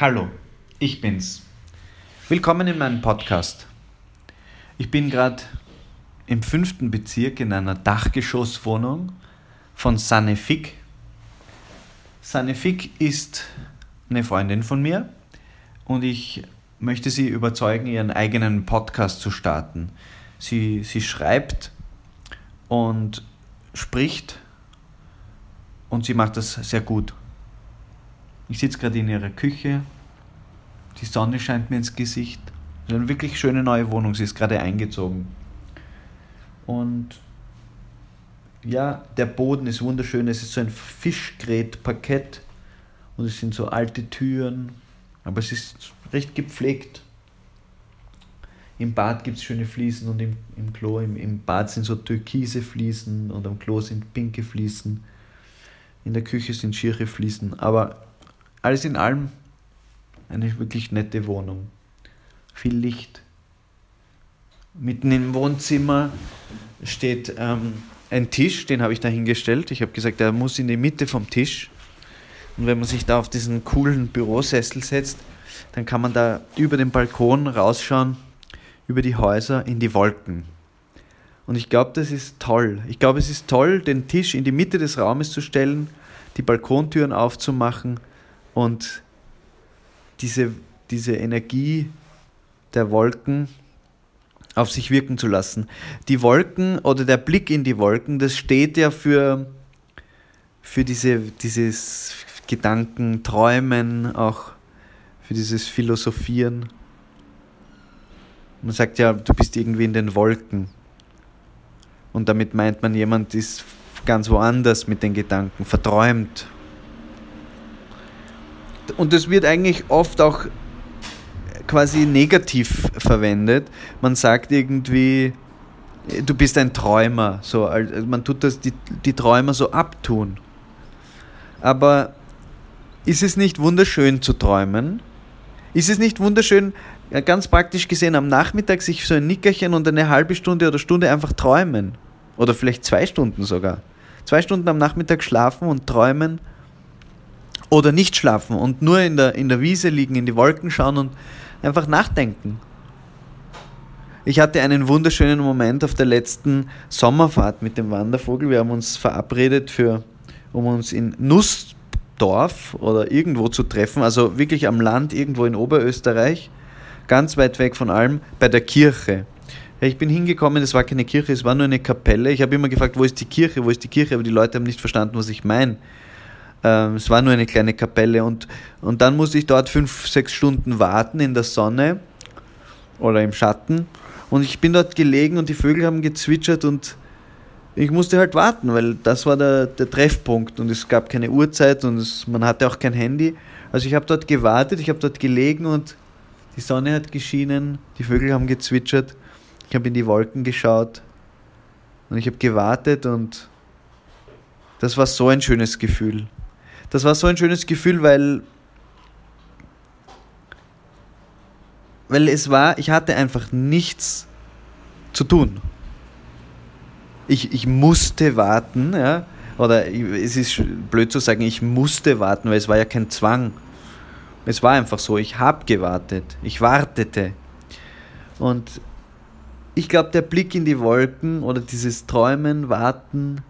Hallo, ich bin's. Willkommen in meinem Podcast. Ich bin gerade im fünften Bezirk in einer Dachgeschosswohnung von. Sanne Fick ist eine Freundin von mir und ich möchte sie überzeugen, ihren eigenen Podcast zu starten. Sie, sie schreibt und spricht und sie macht das sehr gut. Ich sitze gerade in ihrer Küche. Die Sonne scheint mir ins Gesicht. Es ist eine wirklich schöne neue Wohnung. Sie ist gerade eingezogen. Und ja, der Boden ist wunderschön. Es ist so ein Fischgrätparkett. Und es sind so alte Türen. Aber es ist recht gepflegt. Im Bad gibt es schöne Fliesen und im, im Klo, im, im Bad sind so türkise Fliesen und am Klo sind pinke Fliesen. In der Küche sind schiere Fliesen. Aber alles in allem eine wirklich nette Wohnung. Viel Licht. Mitten im Wohnzimmer steht ähm, ein Tisch, den habe ich da hingestellt. Ich habe gesagt, der muss in die Mitte vom Tisch. Und wenn man sich da auf diesen coolen Bürosessel setzt, dann kann man da über den Balkon rausschauen, über die Häuser in die Wolken. Und ich glaube, das ist toll. Ich glaube, es ist toll, den Tisch in die Mitte des Raumes zu stellen, die Balkontüren aufzumachen und diese, diese Energie der Wolken auf sich wirken zu lassen. Die Wolken oder der Blick in die Wolken, das steht ja für, für diese, dieses Gedanken, Träumen, auch für dieses Philosophieren. Man sagt ja, du bist irgendwie in den Wolken. Und damit meint man, jemand ist ganz woanders mit den Gedanken, verträumt, und das wird eigentlich oft auch quasi negativ verwendet. Man sagt irgendwie, du bist ein Träumer. So, also man tut das die, die Träumer so abtun. Aber ist es nicht wunderschön zu träumen? Ist es nicht wunderschön, ganz praktisch gesehen, am Nachmittag sich so ein Nickerchen und eine halbe Stunde oder Stunde einfach träumen? Oder vielleicht zwei Stunden sogar. Zwei Stunden am Nachmittag schlafen und träumen oder nicht schlafen und nur in der, in der Wiese liegen, in die Wolken schauen und einfach nachdenken. Ich hatte einen wunderschönen Moment auf der letzten Sommerfahrt mit dem Wandervogel. Wir haben uns verabredet, für, um uns in Nussdorf oder irgendwo zu treffen, also wirklich am Land, irgendwo in Oberösterreich, ganz weit weg von allem, bei der Kirche. Ich bin hingekommen, es war keine Kirche, es war nur eine Kapelle. Ich habe immer gefragt, wo ist die Kirche, wo ist die Kirche, aber die Leute haben nicht verstanden, was ich meine. Ähm, es war nur eine kleine Kapelle und, und dann musste ich dort fünf, sechs Stunden warten in der Sonne oder im Schatten. Und ich bin dort gelegen und die Vögel haben gezwitschert und ich musste halt warten, weil das war der, der Treffpunkt und es gab keine Uhrzeit und es, man hatte auch kein Handy. Also ich habe dort gewartet, ich habe dort gelegen und die Sonne hat geschienen, die Vögel haben gezwitschert, ich habe in die Wolken geschaut und ich habe gewartet und das war so ein schönes Gefühl das war so ein schönes Gefühl, weil, weil es war, ich hatte einfach nichts zu tun. Ich, ich musste warten, ja, oder es ist blöd zu sagen, ich musste warten, weil es war ja kein Zwang. Es war einfach so, ich habe gewartet, ich wartete. Und ich glaube, der Blick in die Wolken oder dieses Träumen, Warten,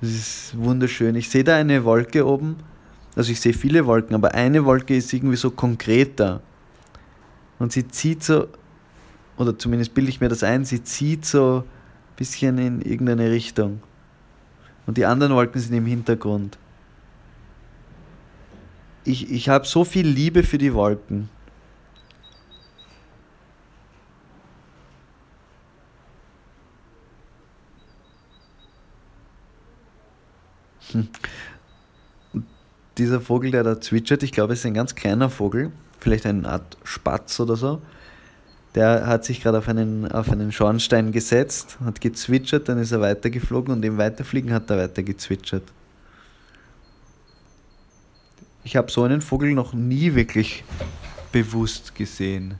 das ist wunderschön. Ich sehe da eine Wolke oben. Also ich sehe viele Wolken, aber eine Wolke ist irgendwie so konkreter. Und sie zieht so, oder zumindest bilde ich mir das ein, sie zieht so ein bisschen in irgendeine Richtung. Und die anderen Wolken sind im Hintergrund. Ich, ich habe so viel Liebe für die Wolken. Dieser Vogel, der da zwitschert, ich glaube, es ist ein ganz kleiner Vogel, vielleicht eine Art Spatz oder so. Der hat sich gerade auf einen, auf einen Schornstein gesetzt, hat gezwitschert, dann ist er weitergeflogen und im Weiterfliegen hat er weiter gezwitschert. Ich habe so einen Vogel noch nie wirklich bewusst gesehen.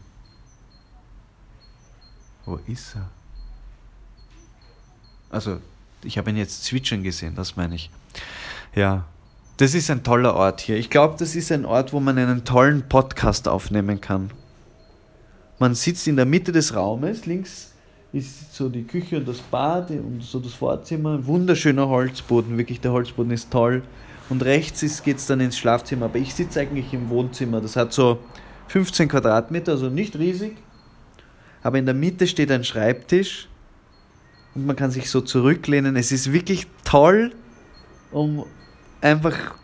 Wo ist er? Also, ich habe ihn jetzt zwitschern gesehen, das meine ich. Ja, Das ist ein toller Ort hier. Ich glaube, das ist ein Ort, wo man einen tollen Podcast aufnehmen kann. Man sitzt in der Mitte des Raumes, links ist so die Küche und das Bad und so das Vorzimmer. Wunderschöner Holzboden, wirklich der Holzboden ist toll. Und rechts geht es dann ins Schlafzimmer, aber ich sitze eigentlich im Wohnzimmer. Das hat so 15 Quadratmeter, also nicht riesig. Aber in der Mitte steht ein Schreibtisch und man kann sich so zurücklehnen. Es ist wirklich toll, um einfach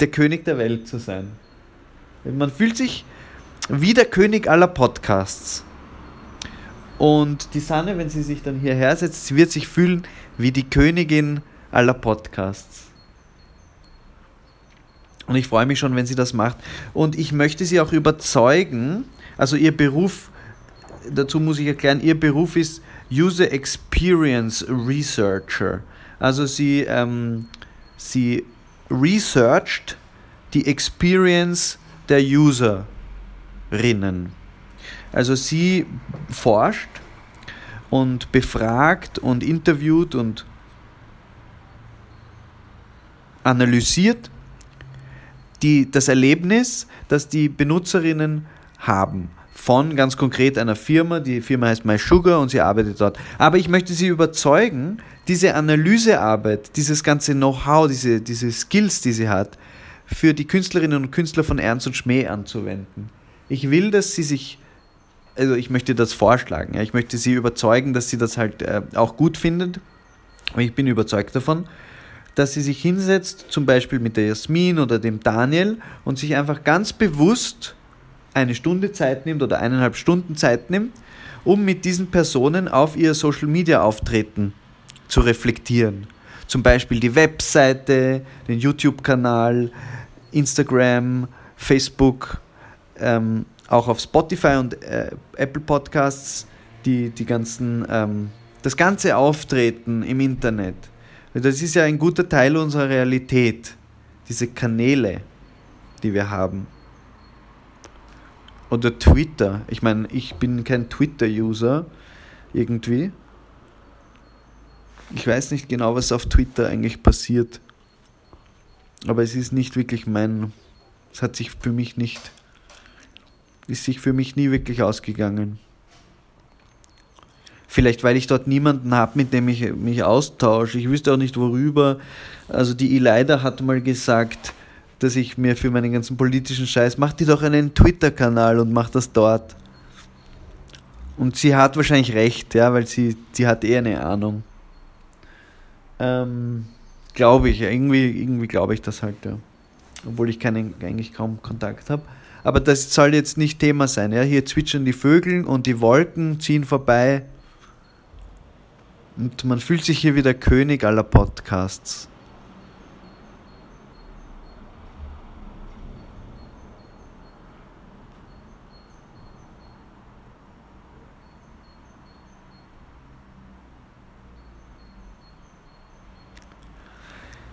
der König der Welt zu sein. Man fühlt sich wie der König aller Podcasts. Und die Sanne, wenn sie sich dann hierher setzt, wird sich fühlen wie die Königin aller Podcasts. Und ich freue mich schon, wenn sie das macht. Und ich möchte sie auch überzeugen, also ihr Beruf, dazu muss ich erklären, ihr Beruf ist User Experience Researcher. Also sie, ähm, sie researcht die Experience der Userinnen. Also sie forscht und befragt und interviewt und analysiert die, das Erlebnis, das die Benutzerinnen haben. Von ganz konkret einer Firma, die Firma heißt MySugar und sie arbeitet dort. Aber ich möchte Sie überzeugen, diese Analysearbeit, dieses ganze Know-how, diese, diese Skills, die sie hat, für die Künstlerinnen und Künstler von Ernst und Schmäh anzuwenden. Ich will, dass sie sich, also ich möchte das vorschlagen, ja, ich möchte sie überzeugen, dass sie das halt äh, auch gut findet. Ich bin überzeugt davon dass sie sich hinsetzt, zum Beispiel mit der Jasmin oder dem Daniel und sich einfach ganz bewusst eine Stunde Zeit nimmt oder eineinhalb Stunden Zeit nimmt, um mit diesen Personen auf ihr Social Media Auftreten zu reflektieren. Zum Beispiel die Webseite, den YouTube-Kanal, Instagram, Facebook, ähm, auch auf Spotify und äh, Apple Podcasts, die, die ganzen, ähm, das ganze Auftreten im Internet das ist ja ein guter Teil unserer Realität, diese Kanäle, die wir haben. Oder Twitter. Ich meine, ich bin kein Twitter-User irgendwie. Ich weiß nicht genau, was auf Twitter eigentlich passiert. Aber es ist nicht wirklich mein. Es hat sich für mich nicht. Ist sich für mich nie wirklich ausgegangen. Vielleicht, weil ich dort niemanden habe, mit dem ich mich austausche. Ich wüsste auch nicht worüber. Also die Elida hat mal gesagt, dass ich mir für meinen ganzen politischen Scheiß, mach dir doch einen Twitter-Kanal und mach das dort. Und sie hat wahrscheinlich recht, ja, weil sie, sie hat eher eine Ahnung. Ähm, glaube ich, irgendwie, irgendwie glaube ich das halt, ja. Obwohl ich keinen, eigentlich kaum Kontakt habe. Aber das soll jetzt nicht Thema sein, ja. Hier zwitschern die Vögel und die Wolken ziehen vorbei. Und man fühlt sich hier wie der König aller Podcasts.